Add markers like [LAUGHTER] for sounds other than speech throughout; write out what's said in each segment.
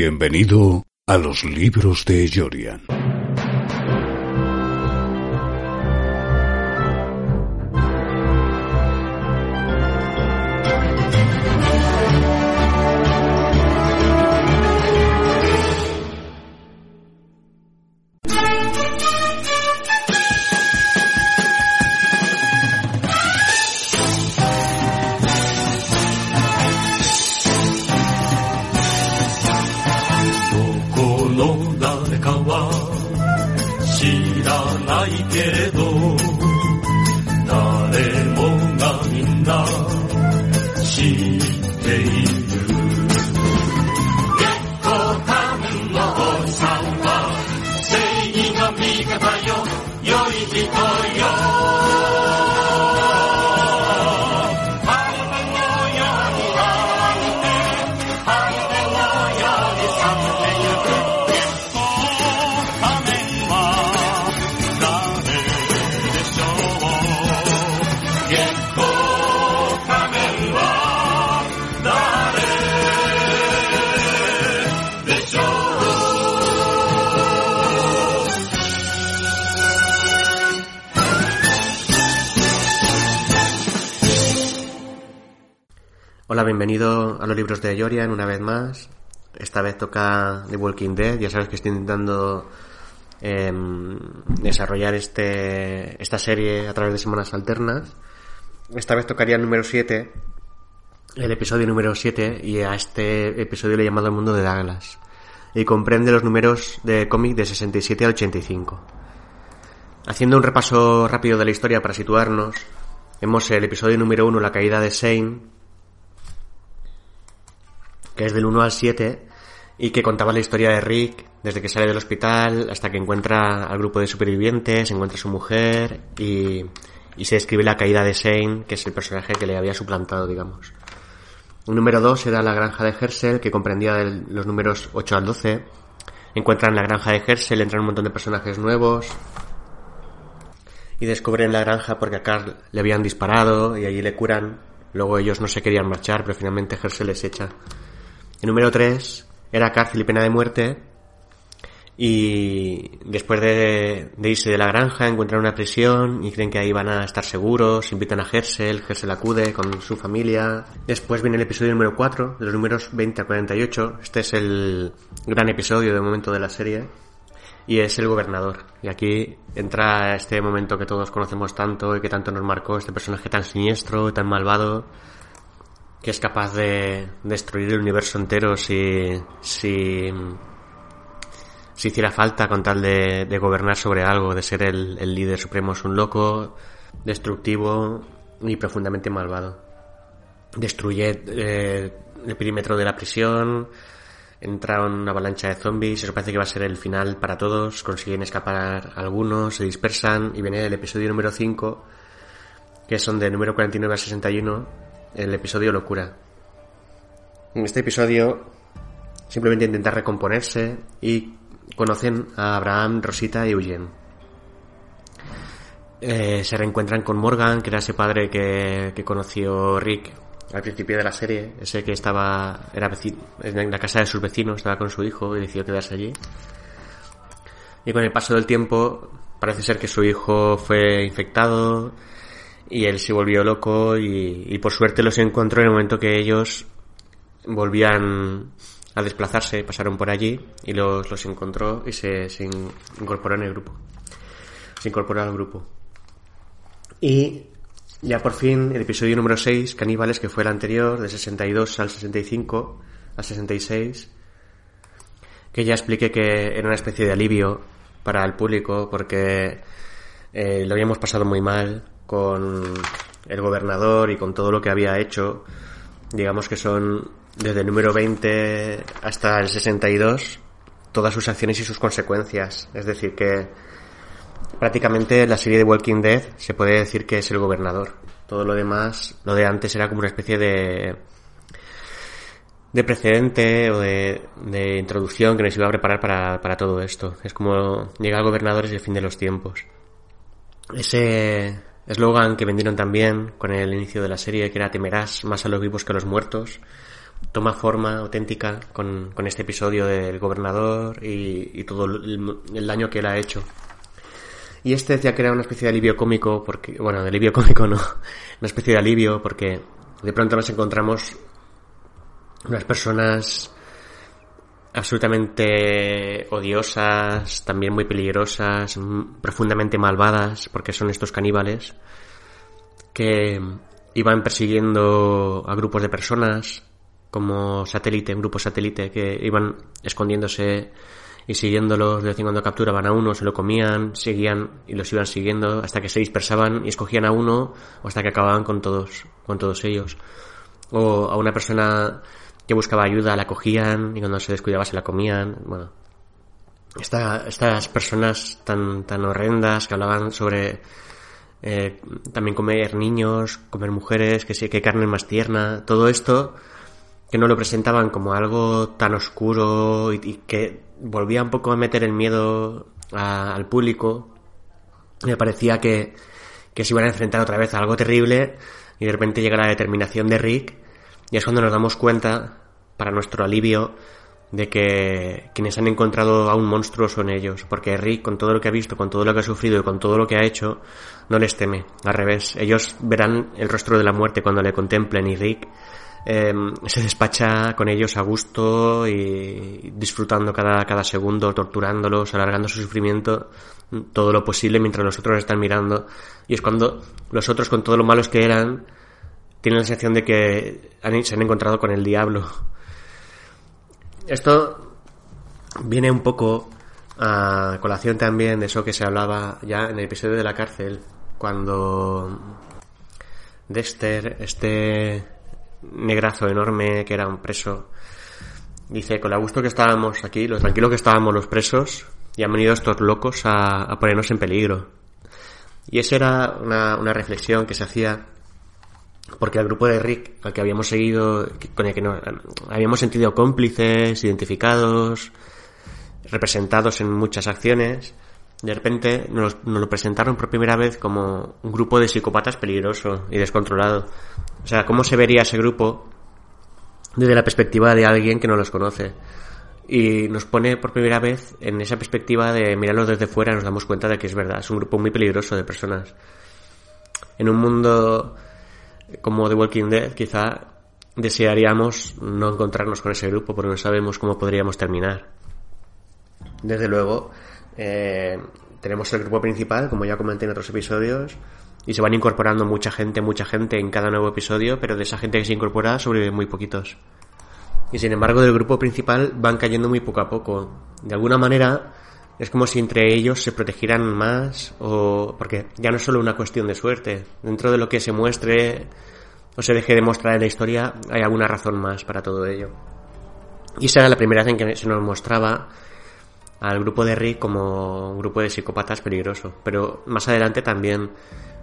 Bienvenido a los libros de Jorian. Hola, bienvenido a los libros de Jorian una vez más. Esta vez toca The Walking Dead. Ya sabes que estoy intentando em, desarrollar este, esta serie a través de semanas alternas. Esta vez tocaría el número 7, el episodio número 7, y a este episodio le he llamado El mundo de Douglas. Y comprende los números de cómic de 67 al 85. Haciendo un repaso rápido de la historia para situarnos, vemos el episodio número 1, La caída de Shane, que es del 1 al 7 y que contaba la historia de Rick desde que sale del hospital hasta que encuentra al grupo de supervivientes, encuentra a su mujer y, se describe la caída de Shane, que es el personaje que le había suplantado, digamos. Un número 2 era la granja de Herschel, que comprendía los números 8 al 12. Encuentran la granja de Herschel, entran un montón de personajes nuevos. Y descubren la granja porque a Carl le habían disparado y allí le curan. Luego ellos no se querían marchar, pero finalmente Herschel les echa. El número 3 era cárcel y pena de muerte. Y después de, irse de la granja encuentran una prisión y creen que ahí van a estar seguros, invitan a Gersel, Gersel acude con su familia. Después viene el episodio número 4, de los números 20 a 48. Este es el gran episodio de momento de la serie. Y es el gobernador. Y aquí entra este momento que todos conocemos tanto y que tanto nos marcó, este personaje tan siniestro, tan malvado, que es capaz de destruir el universo entero si, si, si hiciera falta con tal de, de gobernar sobre algo, de ser el, el, líder supremo. Es un loco, destructivo y profundamente malvado. Destruye eh, el perímetro de la prisión, entra una avalancha de zombies, eso parece que va a ser el final para todos, consiguen escapar algunos, se dispersan y viene el episodio número 5, que son de número 49 a 61 el episodio Locura. En este episodio simplemente intentar recomponerse y conocen a Abraham, Rosita y Eugene. Eh, se reencuentran con Morgan, que era ese padre que, conoció Rick al principio de la serie, ese que estaba era en la casa de sus vecinos, estaba con su hijo y decidió quedarse allí. Y con el paso del tiempo parece ser que su hijo fue infectado, y él se volvió loco y, por suerte los encontró en el momento que ellos volvían a desplazarse, pasaron por allí y los, los encontró y se, incorporó en el grupo. Se incorporó al grupo. Y ya por fin el episodio número 6, Caníbales, que fue el anterior, de 62 al 65, al 66, que ya expliqué que era una especie de alivio para el público porque eh, lo habíamos pasado muy mal con el gobernador y con todo lo que había hecho. Digamos que son desde el número 20 hasta el 62 todas sus acciones y sus consecuencias. Es decir, que prácticamente la serie de Walking Dead se puede decir que es el gobernador. Todo lo demás, lo de antes era como una especie de de precedente o de, de introducción que nos iba a preparar para, para todo esto. Es como llega el gobernador y el fin de los tiempos. Ese, eslogan que vendieron también con el inicio de la serie, que era temerás más a los vivos que a los muertos, toma forma auténtica con, con este episodio del gobernador y, y todo el, el, daño que él ha hecho. Y este decía que era una especie de alivio cómico, porque, bueno, de alivio [LAUGHS] cómico no, una especie de alivio porque de pronto nos encontramos unas personas absolutamente odiosas, también muy peligrosas, profundamente malvadas, porque son estos caníbales, que iban persiguiendo a grupos de personas, como satélite, un grupo satélite, que iban escondiéndose y siguiéndolos, de vez en cuando capturaban a uno, se lo comían, seguían y los iban siguiendo hasta que se dispersaban y escogían a uno o hasta que acababan con todos, con todos ellos. O a una persona que buscaba ayuda la cogían y cuando se descuidaba se la comían. Bueno, estas personas tan, tan horrendas que hablaban sobre eh, también comer niños, comer mujeres, que sí, que carne más tierna, todo esto que no lo presentaban como algo tan oscuro y, que volvía un poco a meter el miedo al público. Me parecía que, que se iban a enfrentar otra vez a algo terrible y de repente llega la determinación de Rick y es cuando nos damos cuenta, para nuestro alivio, de que quienes han encontrado a un monstruo son ellos, porque Rick, con todo lo que ha visto, con todo lo que ha sufrido y con todo lo que ha hecho, no les teme, al revés, ellos verán el rostro de la muerte cuando le contemplen y Rick eh, se despacha con ellos a gusto y disfrutando cada, cada segundo, torturándolos, alargando su sufrimiento todo lo posible mientras los otros están mirando. Y es cuando los otros, con todo lo malos que eran, tienen la sensación de que se han encontrado con el diablo. Esto viene un poco a colación también de eso que se hablaba ya en el episodio de la cárcel, cuando Dexter, este negrazo enorme que era un preso, dice, con lo gusto que estábamos aquí, lo tranquilo que estábamos los presos, y han venido estos locos a, ponernos en peligro. Y esa era una reflexión que se hacía porque el grupo de Rick al que habíamos seguido, con el que nos habíamos sentido cómplices, identificados, representados en muchas acciones, de repente nos, lo presentaron por primera vez como un grupo de psicópatas peligroso y descontrolado. O sea, ¿cómo se vería ese grupo desde la perspectiva de alguien que no los conoce? Y nos pone por primera vez en esa perspectiva de mirarlos desde fuera nos damos cuenta de que es verdad, es un grupo muy peligroso de personas. En un mundo como The Walking Dead, quizá desearíamos no encontrarnos con ese grupo porque no sabemos cómo podríamos terminar. Desde luego, eh, tenemos el grupo principal, como ya comenté en otros episodios, y se van incorporando mucha gente, mucha gente en cada nuevo episodio, pero de esa gente que se incorpora sobreviven muy poquitos. Y sin embargo, del grupo principal van cayendo muy poco a poco. De alguna manera, es como si entre ellos se protegieran más o porque ya no es solo una cuestión de suerte. Dentro de lo que se muestre o se deje de mostrar en la historia hay alguna razón más para todo ello. Y esa era la primera vez en que se nos mostraba al grupo de Rick como un grupo de psicópatas peligroso. Pero más adelante también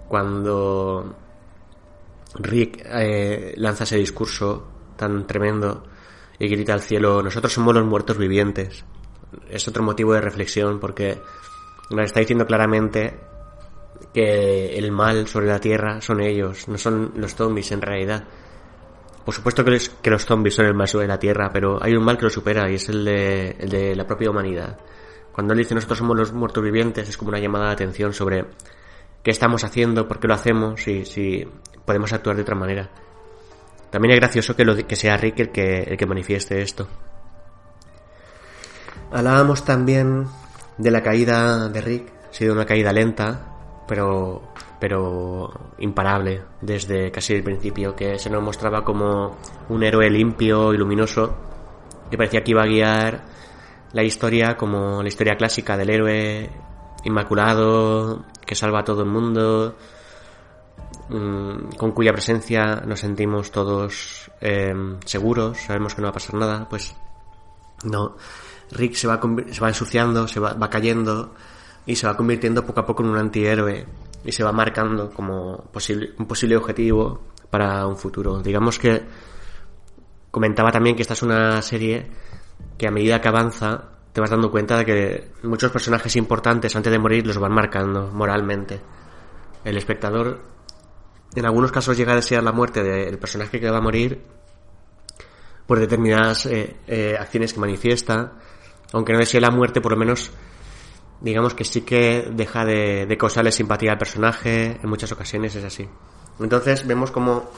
cuando Rick eh, lanza ese discurso tan tremendo y grita al cielo nosotros somos los muertos vivientes es otro motivo de reflexión porque nos está diciendo claramente que el mal sobre la tierra son ellos, no son los zombies en realidad. Por supuesto que, que los zombies son el mal sobre la tierra, pero hay un mal que lo supera y es el de, el de la propia humanidad. Cuando él dice nosotros somos los muertos vivientes es como una llamada de atención sobre qué estamos haciendo, por qué lo hacemos y si podemos actuar de otra manera. También es gracioso que, lo, que sea Rick el que, el que manifieste esto. Hablábamos también de la caída de Rick. Ha sido una caída lenta, pero, pero imparable desde casi el principio, que se nos mostraba como un héroe limpio y luminoso, que parecía que iba a guiar la historia como la historia clásica del héroe inmaculado, que salva a todo el mundo, mm, con cuya presencia nos sentimos todos eh, seguros, sabemos que no va a pasar nada, pues no. Rick se va, se va ensuciando, se va, va cayendo y se va convirtiendo poco a poco en un antihéroe y se va marcando como un posible objetivo para un futuro. Digamos que comentaba también que esta es una serie que a medida que avanza te vas dando cuenta de que muchos personajes importantes antes de morir los van marcando moralmente. El espectador en algunos casos llega a desear la muerte del personaje que va a morir por determinadas eh, eh, acciones que manifiesta. Aunque no desee la muerte, por lo menos digamos que sí que deja de, causarle simpatía al personaje, en muchas ocasiones es así. Entonces vemos como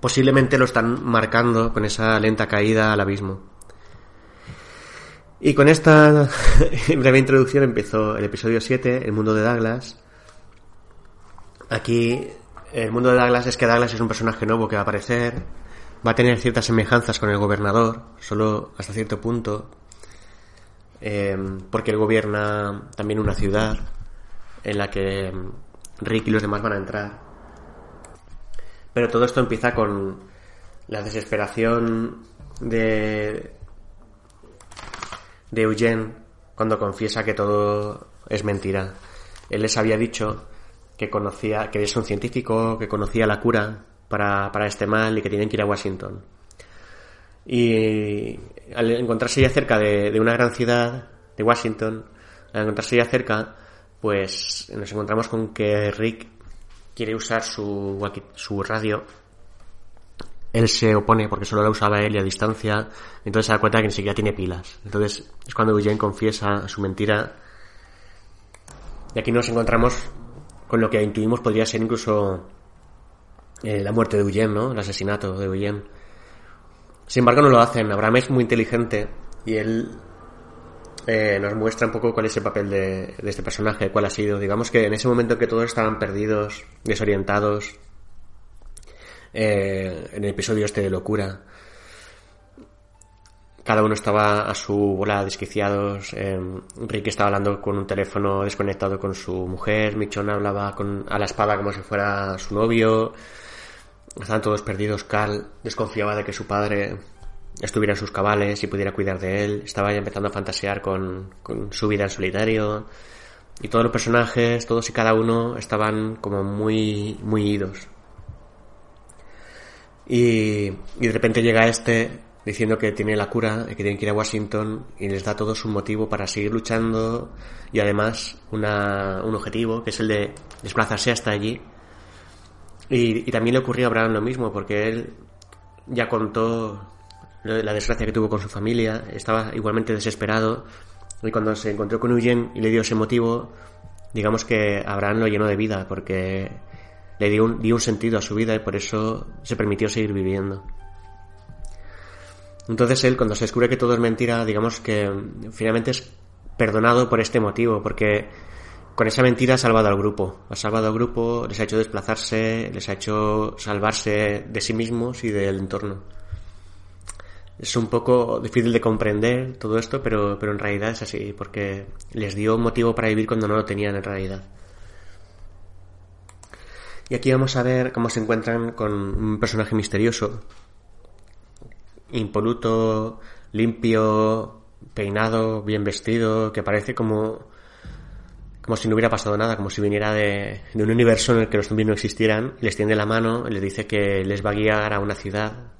posiblemente lo están marcando con esa lenta caída al abismo. Y con esta [LAUGHS] breve introducción empezó el episodio 7, El mundo de Douglas. Aquí el mundo de Douglas es que Douglas es un personaje nuevo que va a aparecer, va a tener ciertas semejanzas con el gobernador, solo hasta cierto punto, Em, porque él gobierna también una ciudad en la que Rick y los demás van a entrar. Pero todo esto empieza con la desesperación de, de Eugene cuando confiesa que todo es mentira. Él les había dicho que conocía, que es un científico, que conocía la cura para, para este mal y que tienen que ir a Washington. Y al encontrarse ya cerca de, una gran ciudad, de Washington, al encontrarse ya cerca, pues nos encontramos con que Rick quiere usar su, su radio. Él se opone porque solo la usaba él y a distancia, entonces se da cuenta que ni siquiera tiene pilas. Entonces es cuando Eugene confiesa su mentira. Y aquí nos encontramos con lo que intuimos podría ser incluso eh, la muerte de Eugene, ¿no? El asesinato de Eugene. Sin embargo, no lo hacen. Abraham es muy inteligente y él eh, nos muestra un poco cuál es el papel de, este personaje, cuál ha sido. Digamos que en ese momento en que todos estaban perdidos, desorientados, eh, en el episodio este de locura, cada uno estaba a su bola desquiciados. Eh, Rick estaba hablando con un teléfono desconectado con su mujer. Michonne hablaba con, a la espada como si fuera su novio. Estaban todos perdidos. Carl desconfiaba de que su padre estuviera en sus cabales y pudiera cuidar de él. Estaba ya empezando a fantasear con, su vida en solitario. Y todos los personajes, todos y cada uno, estaban como muy, muy idos. Y, y de repente llega este diciendo que tiene la cura y que tienen que ir a Washington y les da todo su motivo para seguir luchando y además una, un objetivo que es el de desplazarse hasta allí y, también le ocurrió a Abraham lo mismo, porque él ya contó la desgracia que tuvo con su familia, estaba igualmente desesperado, y cuando se encontró con Eugene y le dio ese motivo, digamos que Abraham lo llenó de vida, porque le dio dio un sentido a su vida y por eso se permitió seguir viviendo. Entonces él, cuando se descubre que todo es mentira, digamos que finalmente es perdonado por este motivo, porque con esa mentira ha salvado al grupo. Ha salvado al grupo, les ha hecho desplazarse, les ha hecho salvarse de sí mismos y del entorno. Es un poco difícil de comprender todo esto, pero, pero en realidad es así, porque les dio motivo para vivir cuando no lo tenían en realidad. Y aquí vamos a ver cómo se encuentran con un personaje misterioso, impoluto, limpio, peinado, bien vestido, que parece como como si no hubiera pasado nada, como si viniera de, un universo en el que los zombies no existieran, les tiende la mano y les dice que les va a guiar a una ciudad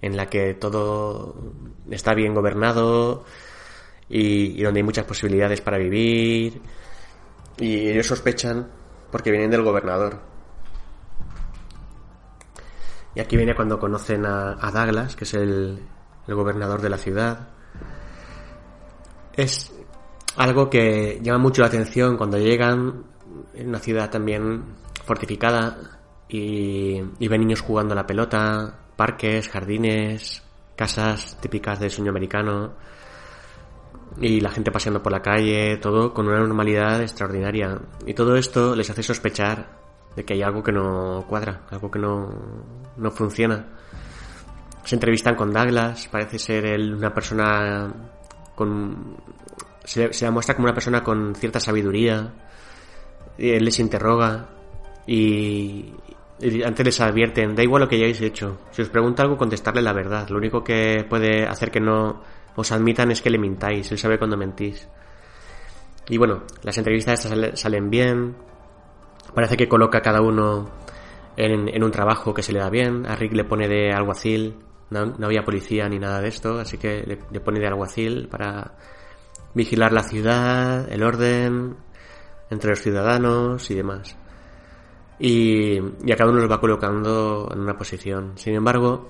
en la que todo está bien gobernado y, donde hay muchas posibilidades para vivir y ellos sospechan porque vienen del gobernador. Y aquí viene cuando conocen a, Douglas, que es el gobernador de la ciudad. Es, algo que llama mucho la atención cuando llegan en una ciudad también fortificada y, ven niños jugando a la pelota, parques, jardines, casas típicas del sueño americano y la gente paseando por la calle, todo con una normalidad extraordinaria. Y todo esto les hace sospechar de que hay algo que no cuadra, algo que no, no funciona. Se entrevistan con Douglas, parece ser él una persona con se, la muestra como una persona con cierta sabiduría. Él les interroga y, antes les advierten, da igual lo que hayáis hecho. Si os pregunta algo, contestarle la verdad. Lo único que puede hacer que no os admitan es que le mintáis. Él sabe cuando mentís. Y bueno, las entrevistas estas salen bien. Parece que coloca a cada uno en, un trabajo que se le da bien. A Rick le pone de alguacil. No, había policía ni nada de esto, así que le pone de alguacil para vigilar la ciudad, el orden entre los ciudadanos y demás. Y, a cada uno los va colocando en una posición. Sin embargo,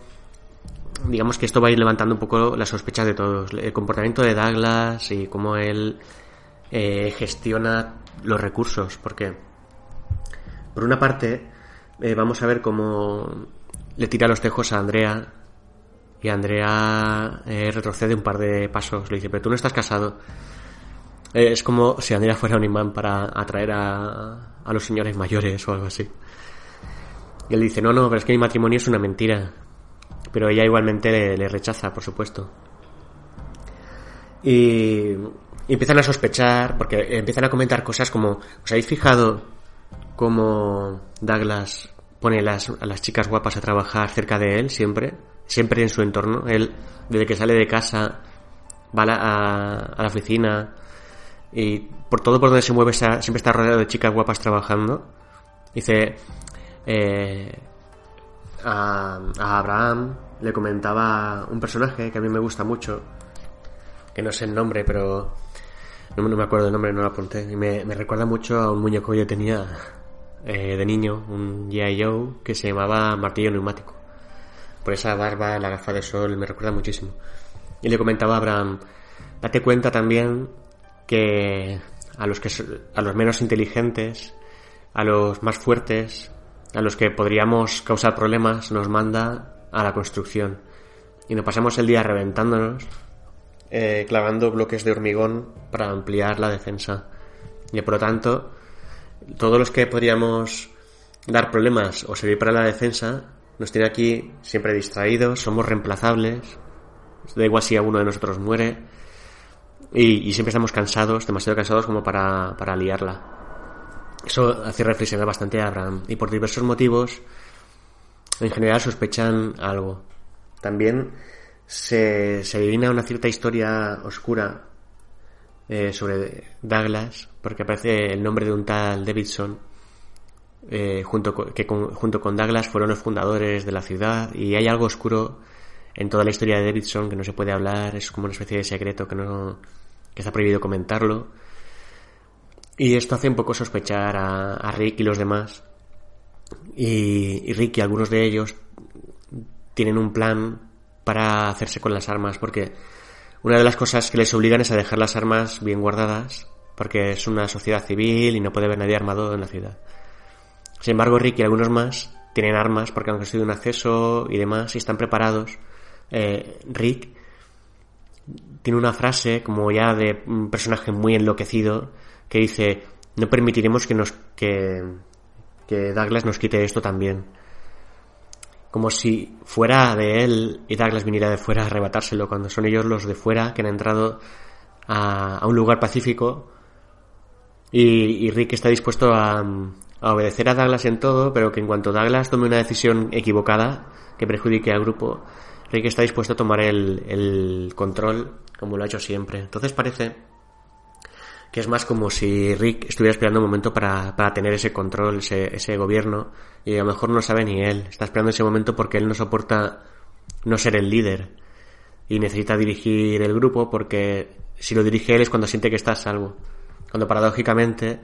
digamos que esto va a ir levantando un poco las sospechas de todos. El comportamiento de Douglas y cómo él eh, gestiona los recursos, porque por una parte eh, vamos a ver cómo le tira los tejos a Andrea y Andrea eh, retrocede un par de pasos. Le dice, pero tú no estás casado. es como si Andrea fuera un imán para atraer a, a los señores mayores o algo así. Y él dice, no, no, pero es que mi matrimonio es una mentira. Pero ella igualmente le, rechaza, por supuesto. Y, empiezan a sospechar, porque empiezan a comentar cosas como, ¿os habéis fijado cómo Douglas pone las, a las chicas guapas a trabajar cerca de él siempre? Siempre en su entorno. Él, desde que sale de casa, va a la, oficina y por todo por donde se mueve siempre está rodeado de chicas guapas trabajando. Dice, eh, a, Abraham le comentaba un personaje que a mí me gusta mucho, que no sé el nombre, pero no, me acuerdo el nombre, no lo apunté. Y me, recuerda mucho a un muñeco que yo tenía eh, de niño, un G.I. Joe, que se llamaba Martillo Neumático. Por esa barba, la gafa de sol, me recuerda muchísimo. Y le comentaba a Abraham, date cuenta también que a los, que, a los menos inteligentes, a los más fuertes, a los que podríamos causar problemas nos manda a la construcción. Y nos pasamos el día reventándonos, eh, clavando bloques de hormigón para ampliar la defensa. Y por lo tanto, todos los que podríamos dar problemas o servir para la defensa, nos tiene aquí siempre distraídos, somos reemplazables, da igual si alguno de nosotros muere, y, siempre estamos cansados, demasiado cansados como para, para liarla. Eso hace reflexionar bastante a Abraham y por diversos motivos en general sospechan algo. También se, se adivina una cierta historia oscura eh, sobre Douglas porque aparece el nombre de un tal Davidson eh, junto con, que junto con Douglas fueron los fundadores de la ciudad y hay algo oscuro en toda la historia de Davidson que no se puede hablar, es como una especie de secreto que no que está prohibido comentarlo y esto hace un poco sospechar a, Rick y los demás. Y, Rick y algunos de ellos tienen un plan para hacerse con las armas, porque una de las cosas que les obligan es a dejar las armas bien guardadas, porque es una sociedad civil y no puede haber nadie armado en la ciudad. Sin embargo, Rick y algunos más tienen armas porque han conseguido un acceso y demás y están preparados. Eh, Rick tiene una frase como ya de un personaje muy enloquecido que dice, no permitiremos que nos, que, que Douglas nos quite esto también. Como si fuera de él y Douglas viniera de fuera a arrebatárselo, cuando son ellos los de fuera que han entrado a, a un lugar pacífico y, y, Rick está dispuesto a, a obedecer a Douglas en todo, pero que en cuanto Douglas tome una decisión equivocada que perjudique al grupo, Rick está dispuesto a tomar el, control como lo ha hecho siempre. Entonces parece que es más como si Rick estuviera esperando un momento para, para tener ese control, ese, ese gobierno, y a lo mejor no sabe ni él, está esperando ese momento porque él no soporta no ser el líder y necesita dirigir el grupo porque si lo dirige él es cuando siente que está a salvo, cuando paradójicamente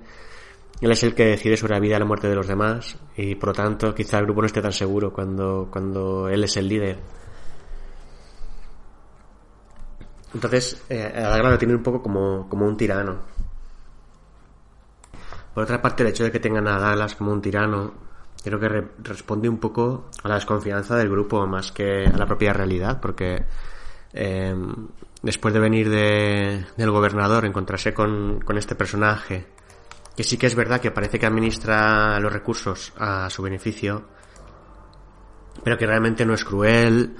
él es el que decide sobre la vida y la muerte de los demás y por lo tanto quizá el grupo no esté tan seguro cuando, cuando él es el líder. Entonces, eh, a lo tiene un poco como, como un tirano. Por otra parte, el hecho de que tengan a Dallas como un tirano, creo que responde un poco a la desconfianza del grupo más que a la propia realidad, porque em, después de venir del gobernador, encontrarse con, con este personaje, que sí que es verdad que parece que administra los recursos a su beneficio, pero que realmente no es cruel,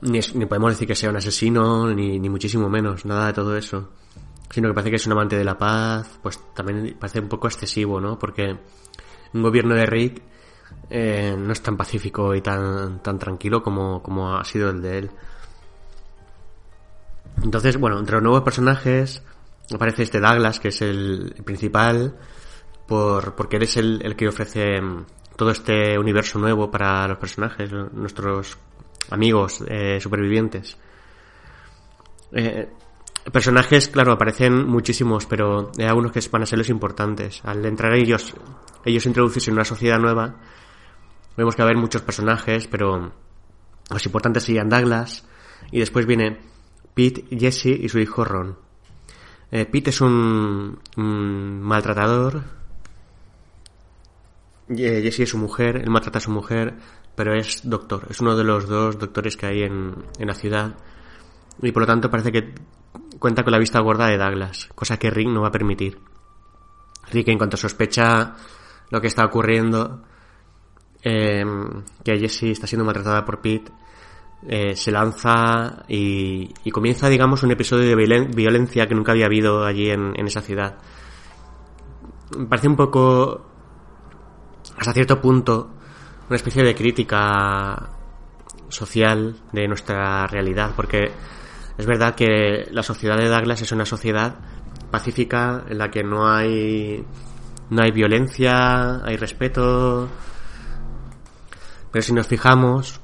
ni, podemos decir que sea un asesino, ni, ni muchísimo menos, nada de todo eso sino que parece que es un amante de la paz, pues también parece un poco excesivo, ¿no? Porque un gobierno de Rick eh, no es tan pacífico y tan, tan tranquilo como, como ha sido el de él. Entonces, bueno, entre los nuevos personajes aparece este Douglas, que es el, principal, por, porque él es el, el, que ofrece mm, todo este universo nuevo para los personajes, nuestros amigos eh, supervivientes. Eh, Personajes, claro, aparecen muchísimos, pero hay algunos que van a ser los importantes. Al entrar ellos, ellos introducirse en una sociedad nueva, vemos que va a haber muchos personajes, pero Los importantes serían Douglas y después viene Pete, Jesse y su hijo Ron. Eh, Pete es un, maltratador. Jesse es su mujer, él maltrata a su mujer, pero es doctor, es uno de los dos doctores que hay en, en la ciudad y por lo tanto parece que cuenta con la vista gorda de Douglas, cosa que Rick no va a permitir. Rick en cuanto sospecha lo que está ocurriendo, eh, que Jessie está siendo maltratada por Pete, eh, se lanza y, y, comienza, digamos, un episodio de violencia que nunca había habido allí en, en esa ciudad. Me parece un poco, hasta cierto punto, una especie de crítica social de nuestra realidad, porque es verdad que la sociedad de Douglas es una sociedad pacífica en la que no hay no hay violencia, hay respeto. Pero si nos fijamos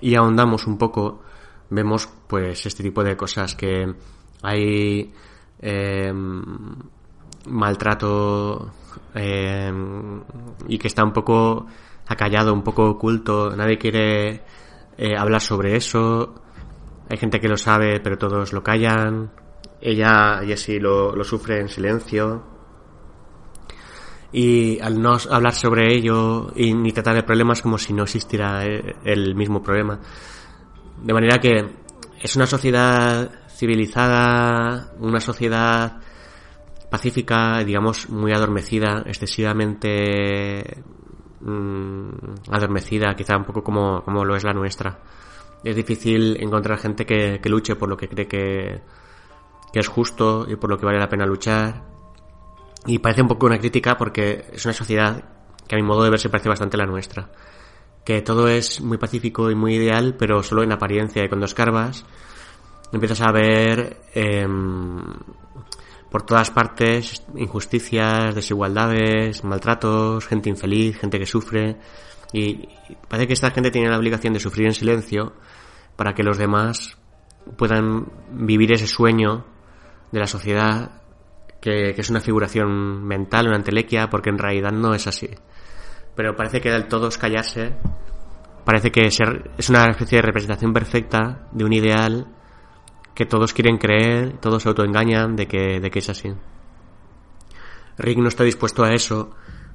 y ahondamos un poco, vemos pues este tipo de cosas que hay eh, maltrato eh, y que está un poco acallado, un poco oculto, nadie quiere eh, hablar sobre eso hay gente que lo sabe, pero todos lo callan. Ella, Jessie, lo, lo sufre en silencio. Y al no hablar sobre ello y ni tratar de problemas como si no existiera eh, el mismo problema. De manera que es una sociedad civilizada, una sociedad pacífica, digamos, muy adormecida, excesivamente mmm, adormecida, quizá un poco como, como lo es la nuestra es difícil encontrar gente que, que luche por lo que cree que, que, es justo y por lo que vale la pena luchar. Y parece un poco una crítica porque es una sociedad que a mi modo de ver se parece bastante a la nuestra. Que todo es muy pacífico y muy ideal, pero solo en apariencia. Y cuando escarbas, empiezas a ver eh, por todas partes injusticias, desigualdades, maltratos, gente infeliz, gente que sufre. Y parece que esta gente tiene la obligación de sufrir en silencio para que los demás puedan vivir ese sueño de la sociedad que, es una figuración mental, una entelequia, porque en realidad no es así. Pero parece que del todo es callarse, parece que es una especie de representación perfecta de un ideal que todos quieren creer, todos se autoengañan de que, de que es así. Rick no está dispuesto a eso.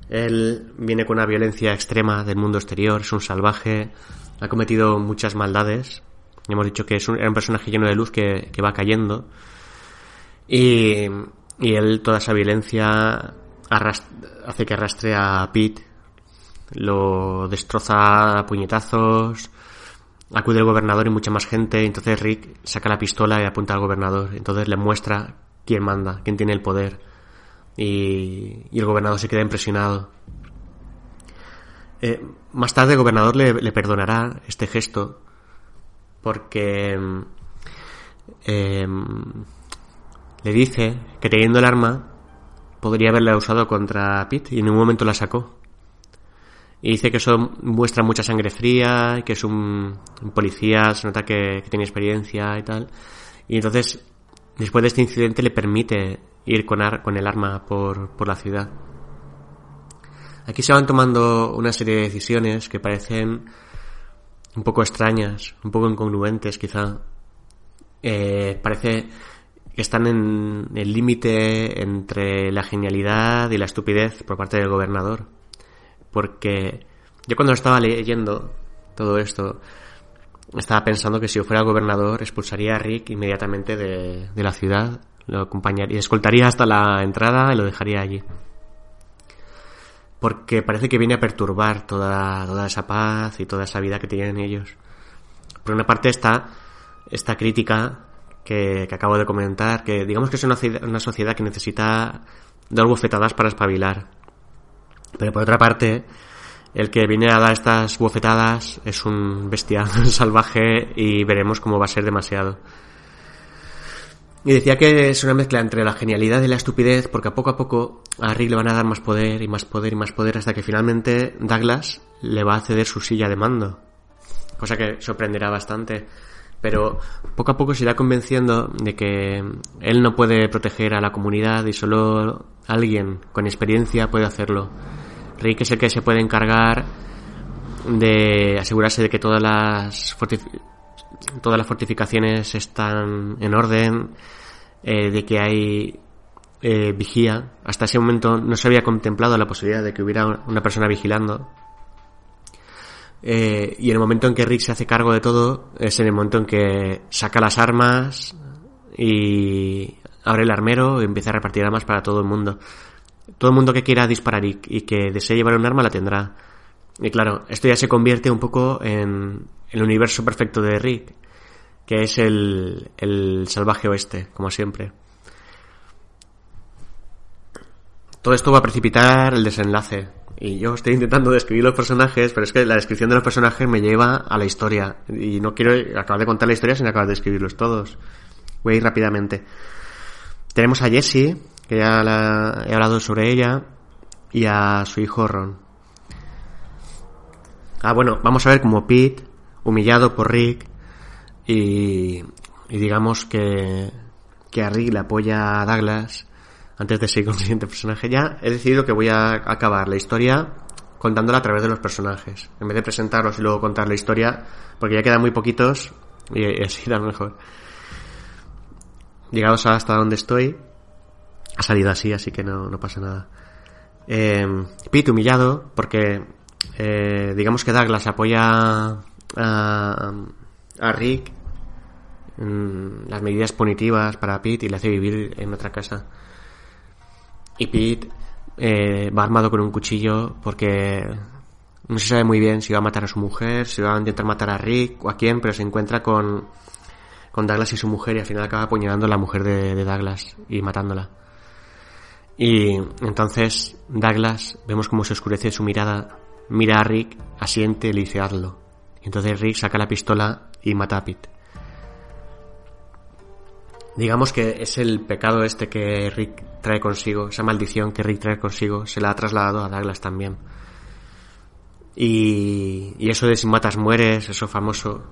Él viene con una violencia extrema del mundo exterior, es un salvaje, ha cometido muchas maldades, Hemos dicho que es un, era un personaje lleno de luz que, que va cayendo. Y, y, él, toda esa violencia hace que arrastre a Pete, lo destroza a puñetazos, acude el gobernador y mucha más gente. Entonces Rick saca la pistola y apunta al gobernador. Entonces le muestra quién manda, quién tiene el poder. Y, y el gobernador se queda impresionado. Eh, más tarde el gobernador le, le perdonará este gesto porque eh, le dice que teniendo el arma podría haberla usado contra Pete y en un momento la sacó. Y dice que eso muestra mucha sangre fría, que es un, policía, se nota que, tiene experiencia y tal. Y entonces, después de este incidente, le permite ir con, con el arma por, por la ciudad. Aquí se van tomando una serie de decisiones que parecen un poco extrañas, un poco incongruentes quizá. Eh, parece están en el límite entre la genialidad y la estupidez por parte del gobernador. Porque yo cuando estaba leyendo todo esto, estaba pensando que si yo fuera el gobernador expulsaría a Rick inmediatamente de, de la ciudad, lo acompañaría, escoltaría hasta la entrada y lo dejaría allí porque parece que viene a perturbar toda, toda esa paz y toda esa vida que tienen ellos. Por una parte está esta crítica que, acabo de comentar, que digamos que es una, sociedad que necesita dar bofetadas para espabilar. Pero por otra parte, el que viene a dar estas bofetadas es un bestia [LAUGHS] salvaje y veremos cómo va a ser demasiado. Y decía que es una mezcla entre la genialidad y la estupidez, porque a poco a poco a Rick le van a dar más poder y más poder y más poder hasta que finalmente Douglas le va a ceder su silla de mando. Cosa que sorprenderá bastante. Pero poco a poco se irá convenciendo de que él no puede proteger a la comunidad y solo alguien con experiencia puede hacerlo. Rick es el que se puede encargar de asegurarse de que todas las todas las fortificaciones están en orden, eh, de que hay eh, vigía. Hasta ese momento no se había contemplado la posibilidad de que hubiera una persona vigilando. Eh, y en el momento en que Rick se hace cargo de todo, es en el momento en que saca las armas y abre el armero y empieza a repartir armas para todo el mundo. Todo el mundo que quiera disparar y, y que desee llevar un arma la tendrá. Y claro, esto ya se convierte un poco en el universo perfecto de Rick, que es el, el salvaje oeste, como siempre. Todo esto va a precipitar el desenlace. Y yo estoy intentando describir los personajes, pero es que la descripción de los personajes me lleva a la historia. Y no quiero acabar de contar la historia sin acabar de escribirlos todos. Voy a ir rápidamente. Tenemos a Jessie, que ya he hablado sobre ella, y a su hijo Ron. Ah, bueno, vamos a ver como Pete, humillado por Rick, y, digamos que, que a Rick le apoya a Douglas antes de seguir con el siguiente personaje. Ya he decidido que voy a acabar la historia contándola a través de los personajes. En vez de presentarlos y luego contar la historia, porque ya quedan muy poquitos y, así [LAUGHS] da mejor. Llegados hasta donde estoy, ha salido así, así que no, no pasa nada. Eh, Pete humillado porque eh, digamos que Douglas apoya a, a Rick en las medidas punitivas para Pete y le hace vivir en otra casa. Y Pete eh, va armado con un cuchillo porque no se sabe muy bien si va a matar a su mujer, si va a intentar matar a Rick o a quién, pero se encuentra con, con Douglas y su mujer y al final acaba apuñalando a la mujer de, Douglas y matándola. Y entonces Douglas vemos como se oscurece su mirada mira a Rick, asiente y dice entonces Rick saca la pistola y mata a Pete. Digamos que es el pecado este que Rick trae consigo, esa maldición que Rick trae consigo, se la ha trasladado a Douglas también. Y, y eso de si matas mueres, eso famoso,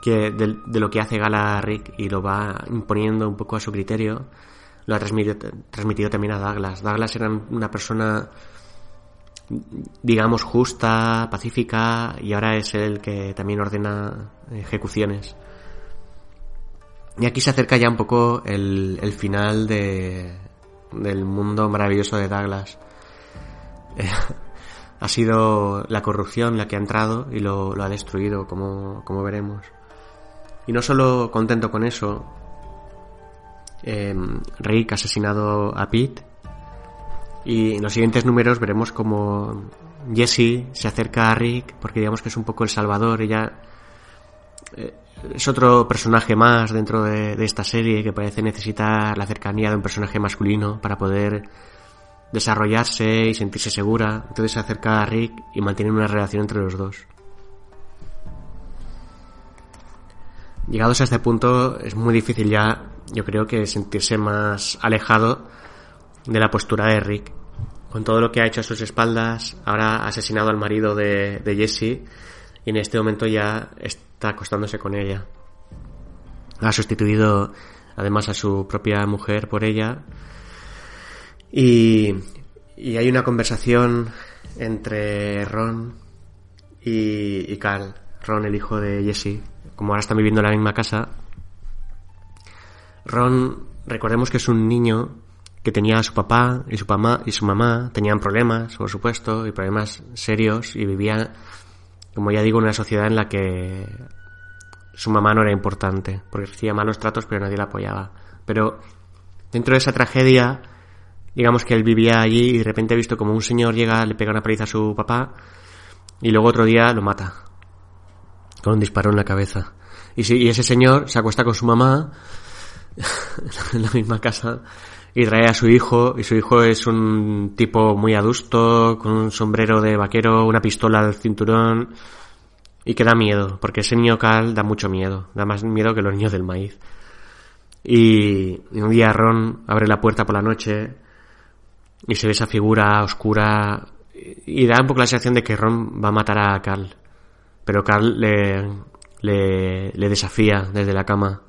que de, lo que hace gala Rick y lo va imponiendo un poco a su criterio, lo ha transmitido, transmitido también a Douglas. Douglas era una persona digamos, justa, pacífica, y ahora es el que también ordena ejecuciones. Y aquí se acerca ya un poco el, el final de, del mundo maravilloso de Douglas. [LAUGHS] ha sido la corrupción la que ha entrado y lo, lo ha destruido, como, como, veremos. Y no solo contento con eso, eh, Rick ha asesinado a Pete, y en los siguientes números veremos como Jessie se acerca a Rick porque digamos que es un poco el salvador. Ella eh, es otro personaje más dentro de, de, esta serie que parece necesitar la cercanía de un personaje masculino para poder desarrollarse y sentirse segura. Entonces se acerca a Rick y mantiene una relación entre los dos. Llegados a este punto es muy difícil ya, yo creo que sentirse más alejado de la postura de Rick. Con todo lo que ha hecho a sus espaldas, ahora ha asesinado al marido de, de Jesse y en este momento ya está acostándose con ella. Ha sustituido además a su propia mujer por ella. Y, y hay una conversación entre Ron y, y Carl. Ron, el hijo de Jesse. Como ahora están viviendo en la misma casa. Ron, recordemos que es un niño que tenía a su papá y su mamá y su mamá tenían problemas, por supuesto, y problemas serios y vivía, como ya digo, en una sociedad en la que su mamá no era importante, porque recibía malos tratos pero nadie la apoyaba. Pero dentro de esa tragedia, digamos que él vivía allí y de repente ha visto como un señor llega, le pega una paliza a su papá y luego otro día lo mata con un disparo en la cabeza. Y, si, y ese señor se acuesta con su mamá [LAUGHS] en la misma casa y trae a su hijo y su hijo es un tipo muy adusto con un sombrero de vaquero, una pistola al cinturón y que da miedo porque ese niño Cal da mucho miedo, da más miedo que los niños del maíz. Y, un día Ron abre la puerta por la noche y se ve esa figura oscura y da un poco la sensación de que Ron va a matar a Cal, pero Cal le, le, le desafía desde la cama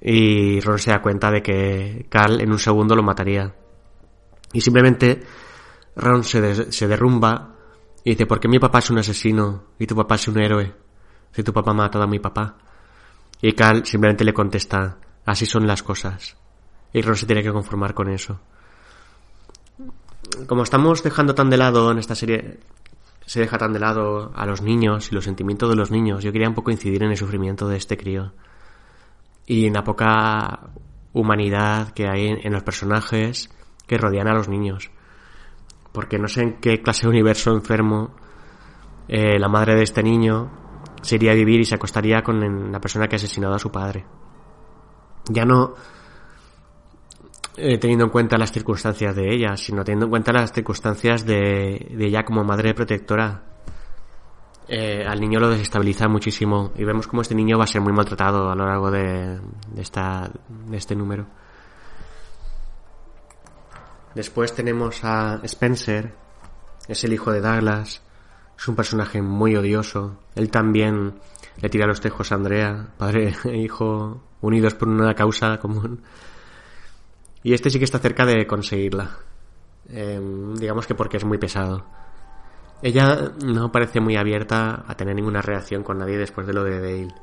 y Ron se da cuenta de que Carl en un segundo lo mataría. Y simplemente Ron se, se derrumba Y dice, ¿por qué mi papá es un asesino y tu papá es un héroe? Si tu papá ha matado a mi papá. Y Cal simplemente le contesta, así son las cosas. Y Ron se tiene que conformar con eso. Como estamos dejando tan de lado en esta serie, se deja tan de lado a los niños y los sentimientos de los niños, yo quería un poco incidir en el sufrimiento de este crío. Y en la poca humanidad que hay en los personajes que rodean a los niños. Porque no sé en qué clase de universo enfermo eh, la madre de este niño se iría a vivir y se acostaría con la persona que ha asesinado a su padre. Ya no eh, teniendo en cuenta las circunstancias de ella, sino teniendo en cuenta las circunstancias de, ella como madre protectora. Eh, al niño lo desestabiliza muchísimo y vemos como este niño va a ser muy maltratado a lo largo de, de, esta, de este número. Después tenemos a Spencer, es el hijo de Douglas, es un personaje muy odioso. Él también le tira los tejos a Andrea, padre e hijo unidos por una causa común. Y este sí que está cerca de conseguirla. Em, digamos que porque es muy pesado. Ella no parece muy abierta a tener ninguna reacción con nadie después de lo de Dale.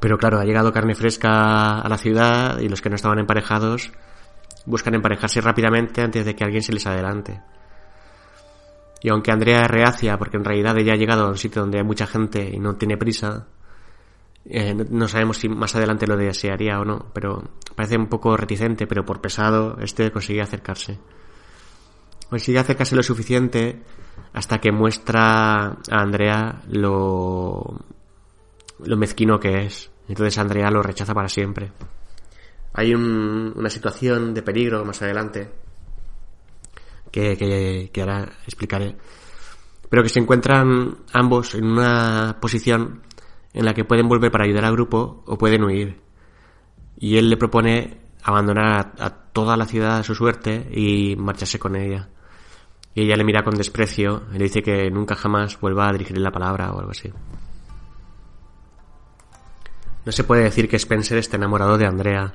Pero claro, ha llegado carne fresca a la ciudad y los que no estaban emparejados buscan emparejarse rápidamente antes de que alguien se les adelante. Y aunque Andrea es reacia, porque en realidad ella ha llegado a un sitio donde hay mucha gente y no tiene prisa, eh, no, sabemos si más adelante lo desearía o no, pero parece un poco reticente, pero por pesado, este consigue acercarse. Consigue acercarse lo suficiente hasta que muestra a Andrea lo, lo mezquino que es. Entonces Andrea lo rechaza para siempre. Hay una situación de peligro más adelante que, que, ahora explicaré. Pero que se encuentran ambos en una posición en la que pueden volver para ayudar al grupo o pueden huir. Y él le propone abandonar a, toda la ciudad a su suerte y marcharse con ella. Y ella le mira con desprecio y le dice que nunca jamás vuelva a dirigirle la palabra o algo así. No se puede decir que Spencer esté enamorado de Andrea,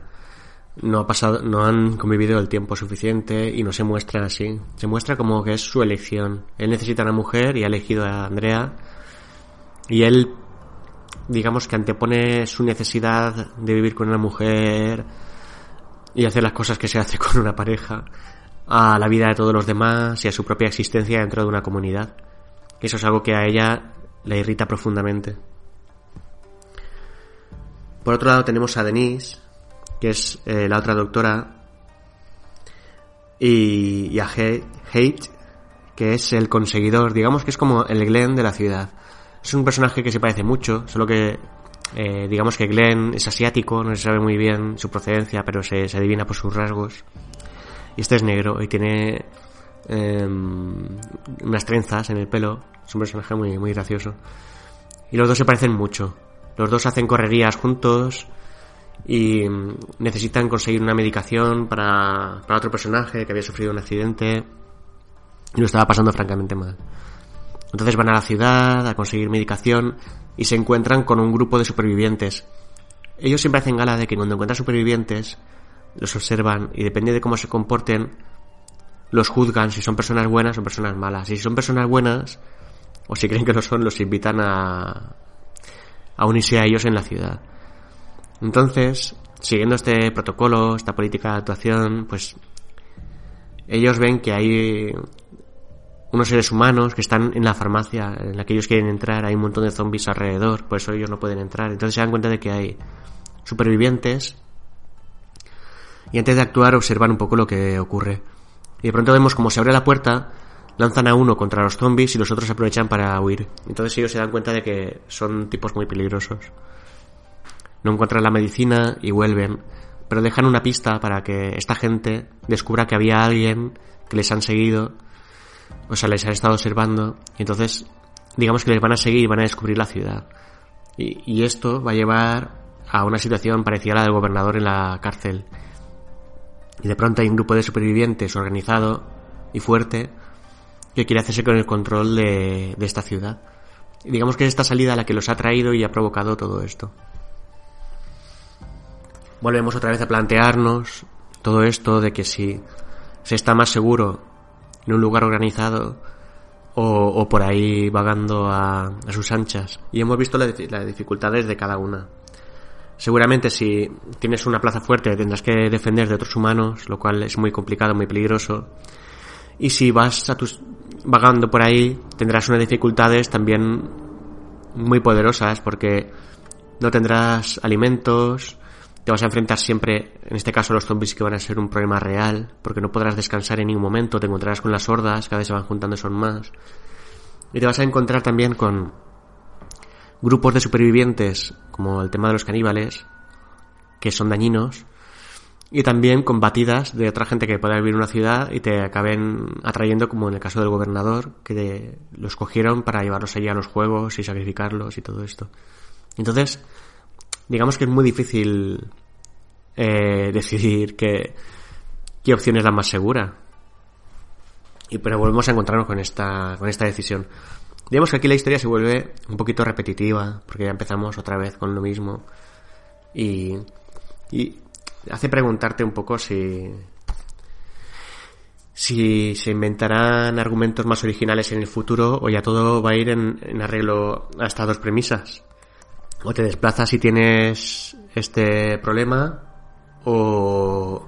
no ha pasado, no han convivido el tiempo suficiente y no se muestra así. Se muestra como que es su elección. Él necesita una mujer y ha elegido a Andrea. Y él, digamos que antepone su necesidad de vivir con una mujer y hacer las cosas que se hace [LAUGHS] con una pareja a la vida de todos los demás y a su propia existencia dentro de una comunidad. Eso es algo que a ella le irrita profundamente. Por otro lado tenemos a Denise, que es eh, la otra doctora, y, a Hate, que es el conseguidor, digamos que es como el Glenn de la ciudad. Es un personaje que se parece mucho, solo que eh, digamos que Glenn es asiático, no se sabe muy bien su procedencia, pero se, adivina por sus rasgos. Y este es negro y tiene em, unas trenzas en el pelo. Es un personaje muy, muy gracioso. Y los dos se parecen mucho. Los dos hacen correrías juntos, y necesitan conseguir una medicación para, para otro personaje que había sufrido un accidente y lo estaba pasando francamente mal. Entonces van a la ciudad a conseguir medicación y se encuentran con un grupo de supervivientes. Ellos siempre hacen gala de que cuando encuentran supervivientes los observan y depende de cómo se comporten los juzgan si son personas buenas o personas malas. Y si son personas buenas o si creen que lo son los invitan a, a unirse a ellos en la ciudad. Entonces, siguiendo este protocolo, esta política de actuación, pues ellos ven que hay unos seres humanos que están en la farmacia en la que ellos quieren entrar, hay un montón de zombies alrededor, por eso ellos no pueden entrar. Entonces se dan cuenta de que hay supervivientes y antes de actuar observan un poco lo que ocurre. Y de pronto vemos como se abre la puerta, lanzan a uno contra los zombies y los otros aprovechan para huir. Entonces ellos se dan cuenta de que son tipos muy peligrosos no encuentran la medicina y vuelven, pero dejan una pista para que esta gente descubra que había alguien que les han seguido, o sea, les ha estado observando, y entonces, digamos que les van a seguir y van a descubrir la ciudad. Y, y esto va a llevar a una situación parecida a la del gobernador en la cárcel. Y de pronto hay un grupo de supervivientes organizado y fuerte que quiere hacerse con el control de, de esta ciudad. Y digamos que es esta salida la que los ha traído y ha provocado todo esto volvemos otra vez a plantearnos todo esto de que si se está más seguro en un lugar organizado o, por ahí vagando a, sus anchas. Y hemos visto las dificultades de cada una. Seguramente si tienes una plaza fuerte tendrás que defender de otros humanos, lo cual es muy complicado, muy peligroso. Y si vas a tus, vagando por ahí tendrás unas dificultades también muy poderosas porque no tendrás alimentos, te vas a enfrentar siempre, en este caso los zombies que van a ser un problema real, porque no podrás descansar en ningún momento, te encontrarás con las hordas, cada vez se van juntando son más. Y te vas a encontrar también con grupos de supervivientes, como el tema de los caníbales, que son dañinos, y también con batidas de otra gente que pueda vivir en una ciudad y te acaben atrayendo, como en el caso del gobernador, que los cogieron para llevarlos allí a los juegos y sacrificarlos y todo esto. Entonces, digamos que es muy difícil eh, [LAUGHS] decidir qué, qué opción es la más segura. Y pero volvemos a encontrarnos con esta, con esta decisión. Digamos que aquí la historia se vuelve un poquito repetitiva, porque ya empezamos otra vez con lo mismo. Y, y hace preguntarte un poco si, si se inventarán argumentos más originales en el futuro o ya todo va a ir en, en arreglo a estas dos premisas o te desplazas si tienes este problema o,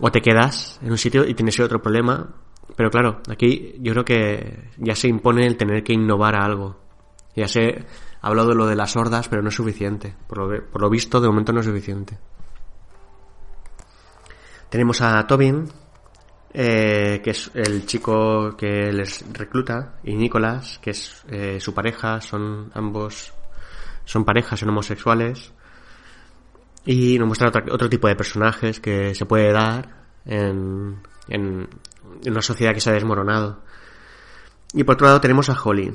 o te quedas en un sitio y tienes otro problema. Pero claro, aquí yo creo que ya se impone el tener que innovar a algo. Ya se ha hablado de lo de las hordas, pero no es suficiente. Por lo, por lo visto, de momento no es suficiente. Tenemos a Tobin, eh, que es el chico que les recluta, y Nicolás, que es eh, su pareja, son ambos son parejas, son homosexuales. Y nos muestra otro, tipo de personajes que se puede dar en, en, una sociedad que se ha desmoronado. Y por otro lado tenemos a Holly,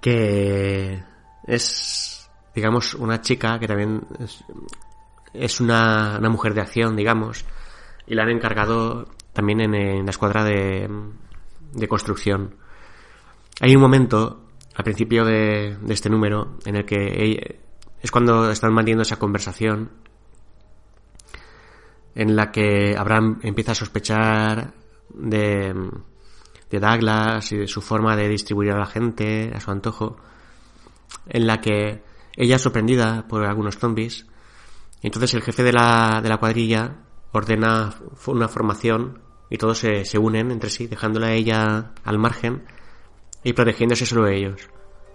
que es, digamos, una chica que también es, una, una, mujer de acción, digamos, y la han encargado también en, la escuadra de, de construcción. Hay un momento al principio de, este número, en el que es cuando están manteniendo esa conversación en la que Abraham empieza a sospechar de, Douglas y de su forma de distribuir a la gente a su antojo, en la que ella es sorprendida por algunos zombies, y entonces el jefe de la, de la cuadrilla ordena una formación y todos se, se unen entre sí, dejándola a ella al margen y protegiéndose solo ellos.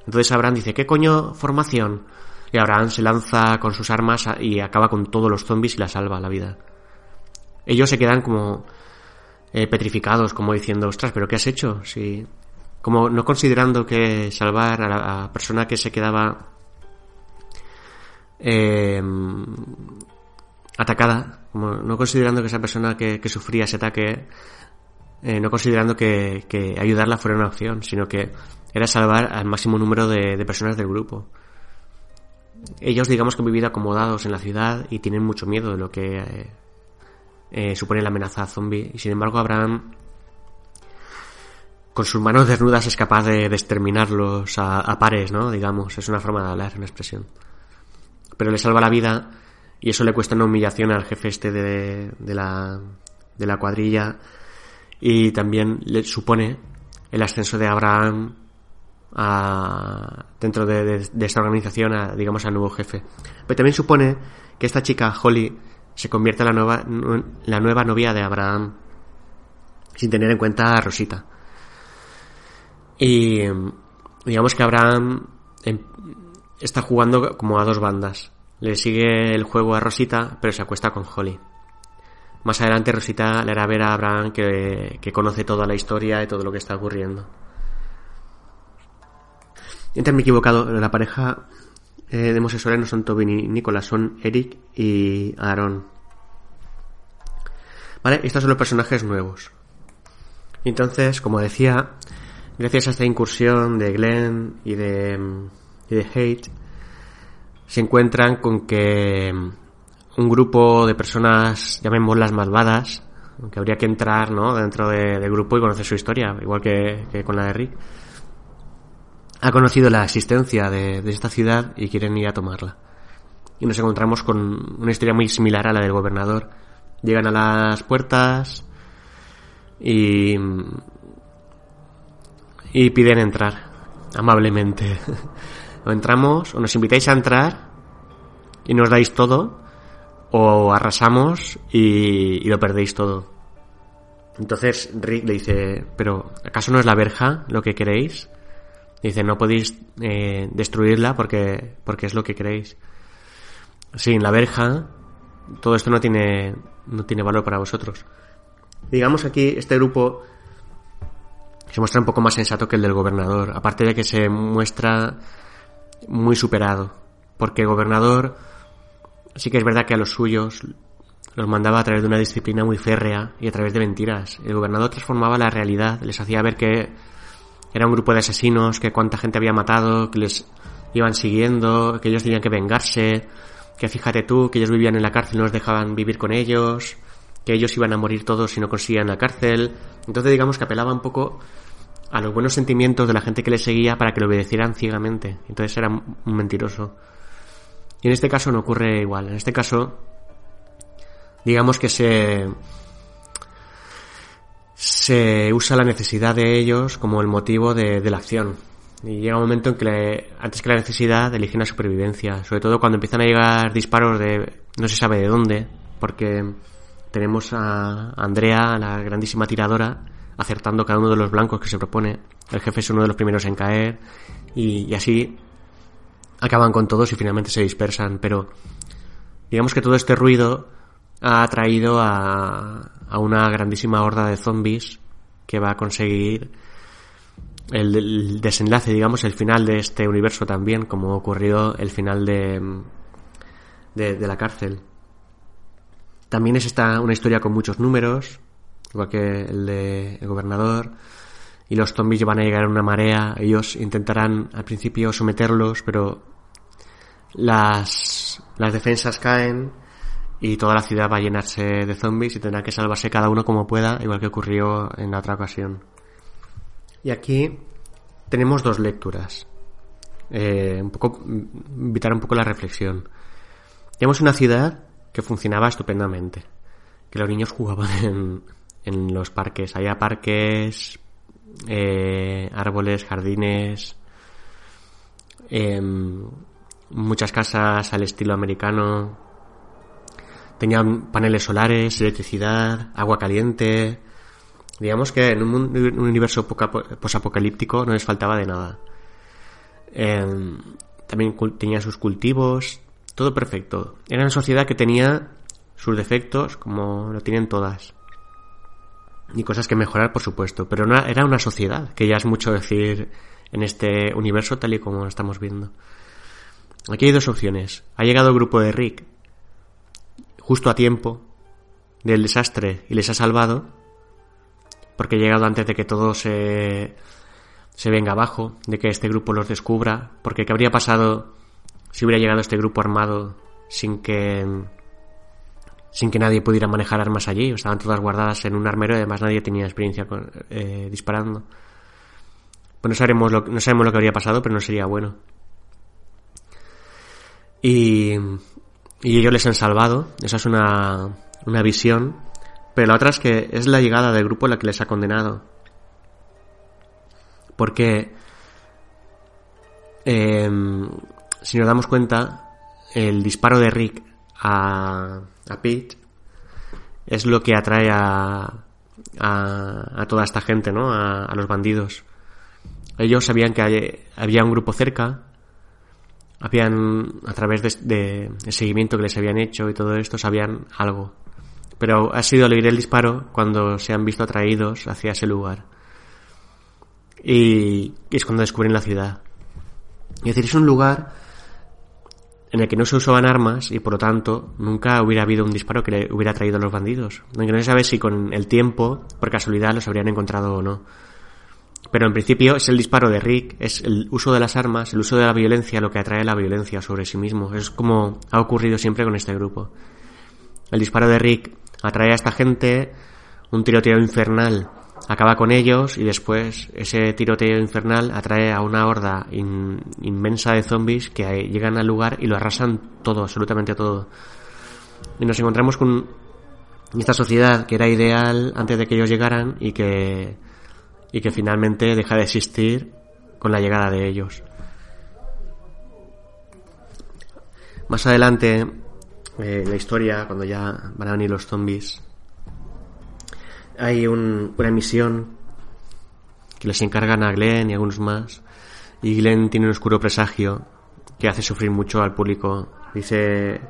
Entonces Abraham dice, ¿qué coño formación? Y Abraham se lanza con sus armas y acaba con todos los zombies y la salva la vida. Ellos se quedan como eh, petrificados, como diciendo, ostras, ¿pero qué has hecho? Si, como no considerando que salvar a la persona que se quedaba em, atacada, como no considerando que esa persona que sufría ese ataque eh, no considerando que, ayudarla fuera una opción, sino que era salvar al máximo número de, personas del grupo. Ellos, digamos que han vivido acomodados en la ciudad y tienen mucho miedo de lo que eh, eh, supone la amenaza zombie. Y sin embargo, Abraham, con sus manos desnudas, es capaz de, exterminarlos a, pares, ¿no? Digamos, es una forma de hablar, una expresión. Pero le salva la vida y eso le cuesta una humillación al jefe este de, de, la, de la cuadrilla y también le supone el ascenso de Abraham a, dentro de, esta organización, a, digamos, al nuevo jefe. Pero también supone que esta chica, Holly, se convierte en la nueva, la nueva novia de Abraham, sin tener en cuenta a Rosita. Y digamos que Abraham em, está jugando como a dos bandas. Le sigue el juego a Rosita, pero se acuesta con Holly. Más adelante Rosita le hará ver a Abraham que, conoce toda la historia y todo lo que está ocurriendo. Entonces me he equivocado, la pareja eh, de homosexuales no son Tobin y Nicolás, son Eric y Aaron. Vale, estos son los personajes nuevos. Entonces, como decía, gracias a esta incursión de Glenn y de, y de Hate, se encuentran con que un grupo de personas, llamémoslas malvadas, aunque habría que entrar ¿no? dentro del grupo y conocer su historia, igual que, con la de Rick, ha conocido la existencia de, esta ciudad y quieren ir a tomarla. Y nos encontramos con una historia muy similar a la del gobernador. Llegan a las puertas y, y piden entrar, amablemente. o [LAUGHS] entramos, o nos invitáis a entrar y nos dais todo, o arrasamos y, lo perdéis todo. Entonces Rick le dice, pero ¿acaso no es la verja lo que queréis? dice, no podéis eh, destruirla porque, porque es lo que queréis. Sí, en la verja todo esto no tiene, no tiene valor para vosotros. Digamos aquí, este grupo se muestra un poco más sensato que el del gobernador, aparte de que se muestra muy superado, porque el gobernador sí que es verdad que a los suyos los mandaba a través de una disciplina muy férrea y a través de mentiras. El gobernador transformaba la realidad, les hacía ver que era un grupo de asesinos, que cuánta gente había matado, que les iban siguiendo, que ellos tenían que vengarse, que fíjate tú, que ellos vivían en la cárcel y no los dejaban vivir con ellos, que ellos iban a morir todos si no conseguían la cárcel. Entonces digamos que apelaba un poco a los buenos sentimientos de la gente que le seguía para que lo obedecieran ciegamente. Entonces era un mentiroso. Y en este caso no ocurre igual. En este caso, digamos que se se usa la necesidad de ellos como el motivo de, la acción. Y llega un momento en que antes que la necesidad eligen la supervivencia, sobre todo cuando empiezan a llegar disparos de no se sabe de dónde, porque tenemos a Andrea, la grandísima tiradora, acertando cada uno de los blancos que se propone. El jefe es uno de los primeros en caer y, así acaban con todos y finalmente se dispersan. Pero digamos que todo este ruido ha atraído a, a una grandísima horda de zombies que va a conseguir el, desenlace, digamos, el final de este universo también, como ocurrió el final de, de, la cárcel. También es esta una historia con muchos números, igual que el de el gobernador, y los zombies van a llegar a una marea, ellos intentarán al principio someterlos, pero las, las defensas caen y toda la ciudad va a llenarse de zombies y tendrá que salvarse cada uno como pueda, igual que ocurrió en la otra ocasión. Y aquí tenemos dos lecturas. Eh, un poco, invitar un poco la reflexión. Tenemos una ciudad que funcionaba estupendamente, que los niños jugaban [LAUGHS] en, en los parques. Había parques, eh, árboles, jardines, em, muchas casas al estilo americano, tenían paneles solares, electricidad, agua caliente. Digamos que en un, universo posapocalíptico no les faltaba de nada. Em, también tenía sus cultivos, todo perfecto. Era una sociedad que tenía sus defectos, como lo tienen todas. Y cosas que mejorar, por supuesto. Pero era una sociedad, que ya es mucho decir en este universo tal y como lo estamos viendo. Aquí hay dos opciones. Ha llegado el grupo de Rick, justo a tiempo del desastre y les ha salvado, porque ha llegado antes de que todo se, se venga abajo, de que este grupo los descubra, porque ¿qué habría pasado si hubiera llegado este grupo armado sin que sin que nadie pudiera manejar armas allí, estaban todas guardadas en un armero y además nadie tenía experiencia eh, disparando. Pues no sabemos, lo, no sabemos lo que habría pasado, pero no sería bueno. Y ellos les han salvado. Esa es una, una visión. Pero la otra es que es la llegada del grupo la que les ha condenado. Porque em, si nos damos cuenta, el disparo de Rick a, a Pete es lo que atrae a, a, a toda esta gente, ¿no? A, a, los bandidos. Ellos sabían que había un grupo cerca habían, a través de, seguimiento que les habían hecho y todo esto, sabían algo. Pero ha sido al oír el disparo cuando se han visto atraídos hacia ese lugar. Y es cuando descubren la ciudad. Es decir, es un lugar en el que no se usaban armas y por lo tanto nunca hubiera habido un disparo que le hubiera traído a los bandidos. En que no se sabe si con el tiempo, por casualidad, los habrían encontrado o no. Pero en principio es el disparo de Rick, es el uso de las armas, el uso de la violencia lo que atrae la violencia sobre sí mismo. Es como ha ocurrido siempre con este grupo. El disparo de Rick atrae a esta gente, un tiroteo infernal acaba con ellos y después ese tiroteo infernal atrae a una horda inmensa de zombies que llegan al lugar y lo arrasan todo, absolutamente todo. Y nos encontramos con esta sociedad que era ideal antes de que ellos llegaran y que y que finalmente deja de existir con la llegada de ellos. Más adelante, eh, en la historia, cuando ya van a venir los zombies, hay una misión que les encargan a Glenn y a algunos más. Y Glenn tiene un oscuro presagio que hace sufrir mucho al público. Dice,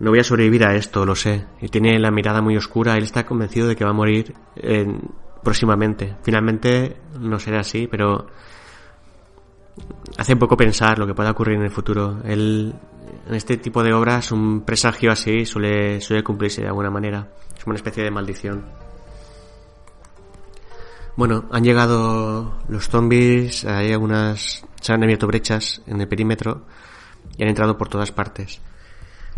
no voy a sobrevivir a esto, lo sé. Y tiene la mirada muy oscura. Él está convencido de que va a morir próximamente. Finalmente no será así, pero hace un poco pensar lo que pueda ocurrir en el futuro. En este tipo de obras, un presagio así suele, suele cumplirse de alguna manera. Es una especie de maldición. Bueno, han llegado los zombies, hay algunas, se han abierto brechas en el perímetro y han entrado por todas partes.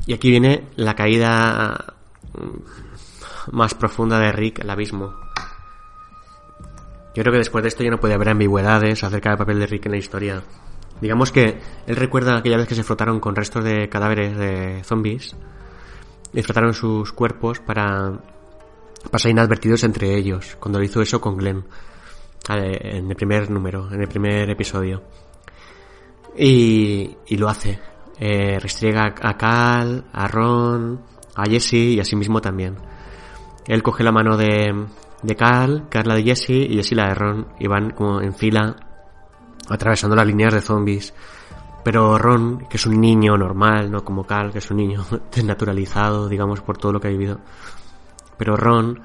Y aquí viene la caída mm, más profunda de Rick, el abismo. Yo creo que después de esto ya no puede haber ambigüedades acerca del papel de Rick en la historia. Digamos que él recuerda aquella vez que se frotaron con restos de cadáveres de zombies y frotaron sus cuerpos para pasa inadvertidos entre ellos, cuando hizo eso con Glenn, en el primer número, en el primer episodio. Y, y lo hace. Eh, restriega a Cal, a Ron, a Jesse y a sí mismo también. Él coge la mano de, de Cal, Carla de Jesse y Jesse la de Ron, y van como en fila atravesando las líneas de zombies. Pero Ron, que es un niño normal, no como Cal, que es un niño [LAUGHS] desnaturalizado, digamos, por todo lo que ha vivido, pero Ron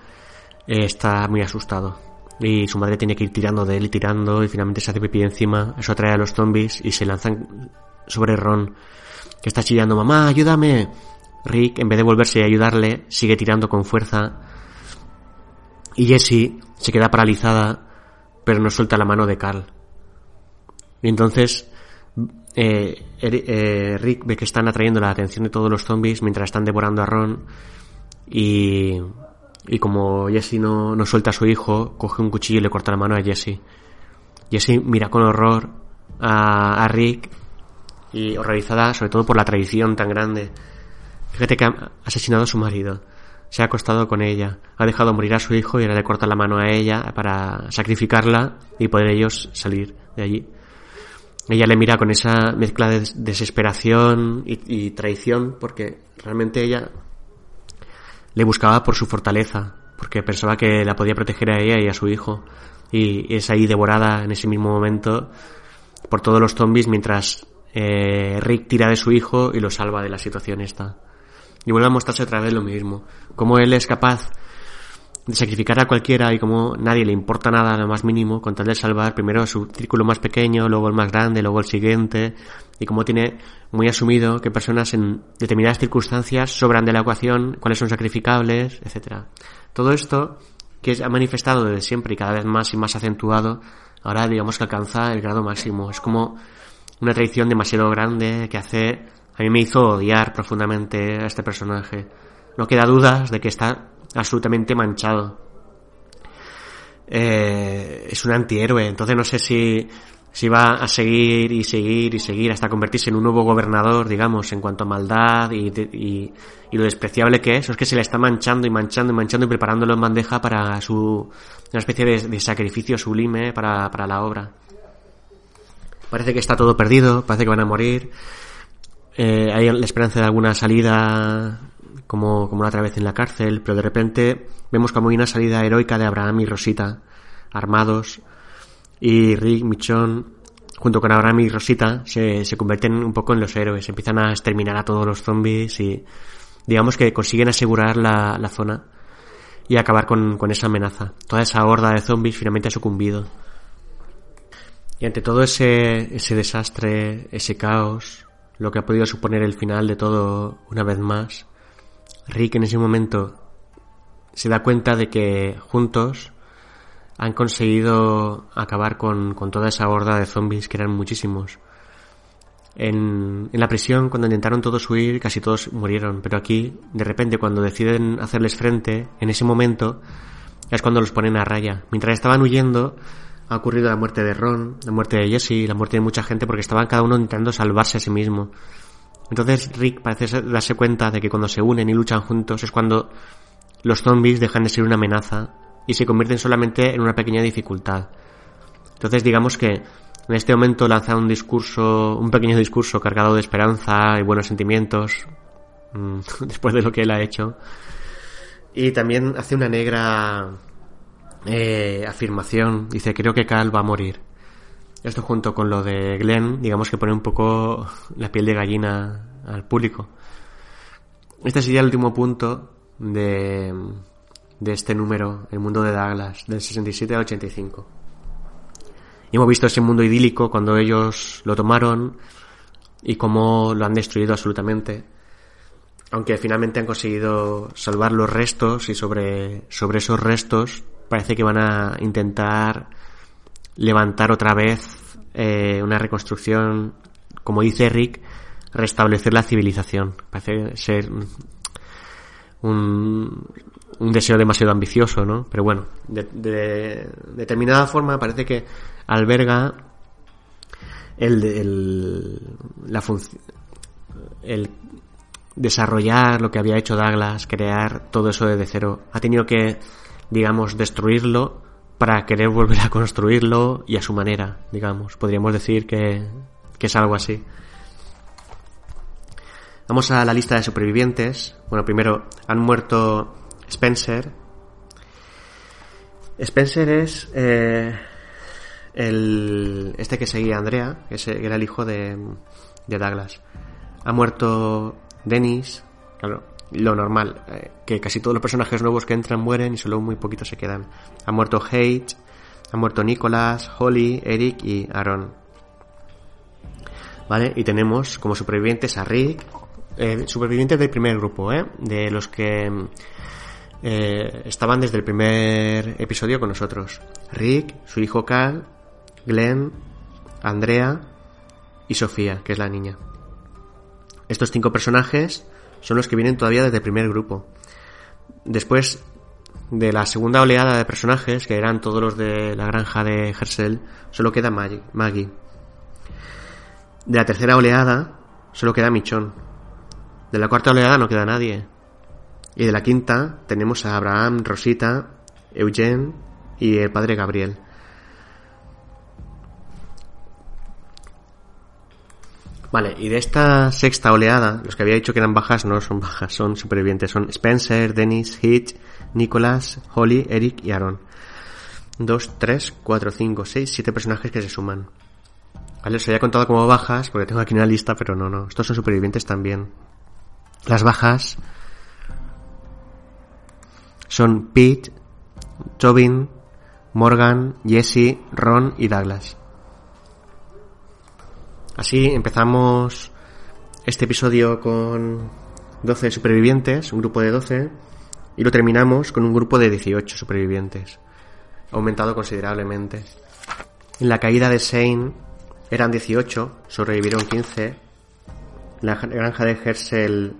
eh, está muy asustado. Y su madre tiene que ir tirando de él y tirando y finalmente se hace pipí encima. Eso atrae a los zombies y se lanzan sobre Ron, que está chillando, mamá, ayúdame. Rick, en vez de volverse a ayudarle, sigue tirando con fuerza. Y Jessie se queda paralizada, pero no suelta la mano de Carl. Y entonces eh, eh, Rick ve que están atrayendo la atención de todos los zombies mientras están devorando a Ron y, y como Jesse no, no suelta a su hijo, coge un cuchillo y le corta la mano a Jesse. Jesse mira con horror a, a Rick y horrorizada sobre todo por la traición tan grande. Fíjate que ha asesinado a su marido, se ha acostado con ella, ha dejado morir a su hijo y ahora le corta la mano a ella para sacrificarla y poder ellos salir de allí. Ella le mira con esa mezcla de desesperación y, traición porque realmente ella le buscaba por su fortaleza, porque pensaba que la podía proteger a ella y a su hijo. Y es ahí devorada en ese mismo momento por todos los zombies mientras eh, Rick tira de su hijo y lo salva de la situación esta. Y vuelve a mostrarse otra vez lo mismo. Como él es capaz de sacrificar a cualquiera y como nadie le importa nada lo más mínimo con tal de salvar primero su círculo más pequeño, luego el más grande, luego el siguiente y como tiene muy asumido que personas en determinadas circunstancias sobran de la ecuación, cuáles son sacrificables, etcétera. Todo esto que ha manifestado desde siempre y cada vez más y más acentuado, ahora digamos que alcanza el grado máximo. Es como una traición demasiado grande que hace a mí me hizo odiar profundamente a este personaje. No queda dudas de que está absolutamente manchado. Eh, es un antihéroe, entonces no sé si, si va a seguir y seguir y seguir hasta convertirse en un nuevo gobernador, digamos, en cuanto a maldad y, y, lo despreciable que es, es que se le está manchando y manchando y manchando y preparándolo en bandeja para su, una especie de, de sacrificio sublime para, para la obra. Parece que está todo perdido, parece que van a morir. Eh, hay la esperanza de alguna salida como, como la otra vez en la cárcel, pero de repente vemos como hay una salida heroica de Abraham y Rosita, armados, y Rick, Michon, junto con Abraham y Rosita, se, se convierten un poco en los héroes, empiezan a exterminar a todos los zombies y digamos que consiguen asegurar la, la zona y acabar con, con esa amenaza. Toda esa horda de zombies finalmente ha sucumbido. Y ante todo ese, ese desastre, ese caos, lo que ha podido suponer el final de todo una vez más, Rick en ese momento se da cuenta de que juntos han conseguido acabar con, con toda esa horda de zombies que eran muchísimos. En, en, la prisión, cuando intentaron todos huir, casi todos murieron, pero aquí, de repente, cuando deciden hacerles frente, en ese momento, es cuando los ponen a raya. Mientras estaban huyendo, ha ocurrido la muerte de Ron, la muerte de Jesse, la muerte de mucha gente, porque estaban cada uno intentando salvarse a sí mismo. Entonces Rick parece darse cuenta de que cuando se unen y luchan juntos es cuando los zombies dejan de ser una amenaza y se convierten solamente en una pequeña dificultad. Entonces digamos que en este momento lanza un discurso, un pequeño discurso cargado de esperanza y buenos sentimientos, mm, [LAUGHS] después de lo que él ha hecho. Y también hace una negra eh, afirmación. Dice, creo que Cal va a morir. Esto junto con lo de Glenn, digamos que pone un poco la piel de gallina al público. Este sería el último punto de, de este número, el mundo de Douglas, del 67 al 85. Y hemos visto ese mundo idílico cuando ellos lo tomaron y cómo lo han destruido absolutamente. Aunque finalmente han conseguido salvar los restos y sobre, sobre esos restos parece que van a intentar levantar otra vez eh, una reconstrucción, como dice Rick, restablecer la civilización. Parece ser un, deseo demasiado ambicioso, ¿no? Pero bueno, de, de determinada forma parece que alberga el, el, la el desarrollar lo que había hecho Douglas, crear todo eso desde cero. Ha tenido que, digamos, destruirlo para querer volver a construirlo y a su manera, digamos. Podríamos decir que, que es algo así. Vamos a la lista de supervivientes. Bueno, primero han muerto Spencer. Spencer es eh, el este que seguía a Andrea, que era el hijo de, de Douglas. Ha muerto Dennis, claro, lo normal, eh, que casi todos los personajes nuevos que entran mueren y solo muy poquitos se quedan. Ha muerto Hage, ha muerto Nicholas, Holly, Eric y Aaron. ¿Vale? Y tenemos como supervivientes a Rick, eh, supervivientes del primer grupo, ¿eh? De los que eh, estaban desde el primer episodio con nosotros. Rick, su hijo Cal, Glenn, Andrea y Sofía, que es la niña. Estos cinco personajes son los que vienen todavía desde el primer grupo. Después de la segunda oleada de personajes, que eran todos los de la granja de Hersel, solo queda Maggie. De la tercera oleada, solo queda Michon. De la cuarta oleada no queda nadie. Y de la quinta tenemos a Abraham, Rosita, Eugene y el padre Gabriel. Vale, y de esta sexta oleada, los que había dicho que eran bajas no son bajas, son supervivientes. Son Spencer, Dennis, Hitch, Nicholas, Holly, Eric y Aaron. Dos, tres, cuatro, cinco, seis, siete personajes que se suman. Vale, os había contado como bajas, porque tengo aquí una lista, pero no, no. Estos son supervivientes también. Las bajas son Pete, Tobin, Morgan, Jesse, Ron y Douglas. Así empezamos este episodio con 12 supervivientes, un grupo de 12, y lo terminamos con un grupo de 18 supervivientes, aumentado considerablemente. En la caída de Shane eran 18, sobrevivieron 15. En la granja de Hersel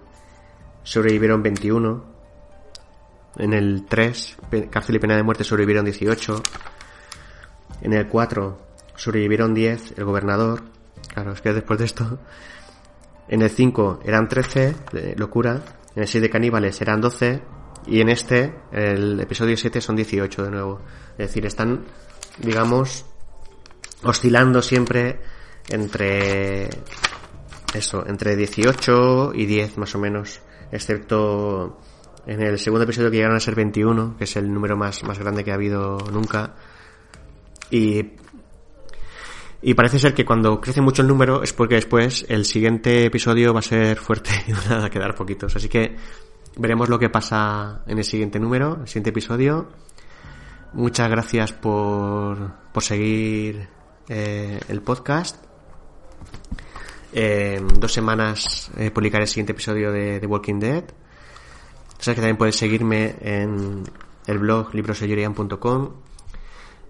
sobrevivieron 21. En el 3, cárcel y pena de muerte, sobrevivieron 18. En el 4, sobrevivieron 10, el gobernador. Claro, es que después de esto. En el 5 eran 13, locura. En el 6 de caníbales eran 12. Y en este, el episodio 7, son 18 de nuevo. Es decir, están, digamos, oscilando siempre entre. Eso, entre 18 y 10 más o menos. Excepto en el segundo episodio que llegaron a ser 21, que es el número más, más grande que ha habido nunca. Y y parece ser que cuando crece mucho el número es porque después el siguiente episodio va a ser fuerte [LAUGHS] y van a quedar poquitos. Así que veremos lo que pasa en el siguiente número, el siguiente episodio. Muchas gracias por, por seguir eh, el podcast. En dos semanas eh, publicaré el siguiente episodio de The Walking Dead. Sabes que también puedes seguirme en el blog librosoyorian.com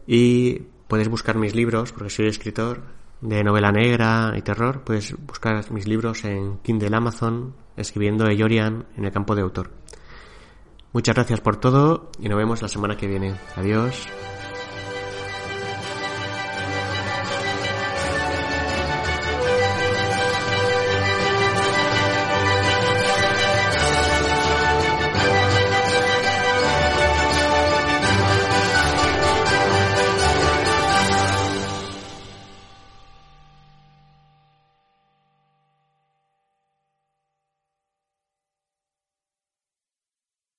y Puedes buscar mis libros, porque soy escritor de novela negra y terror. Puedes buscar mis libros en Kindle Amazon, escribiendo Eyorian en el campo de autor. Muchas gracias por todo y nos vemos la semana que viene. Adiós.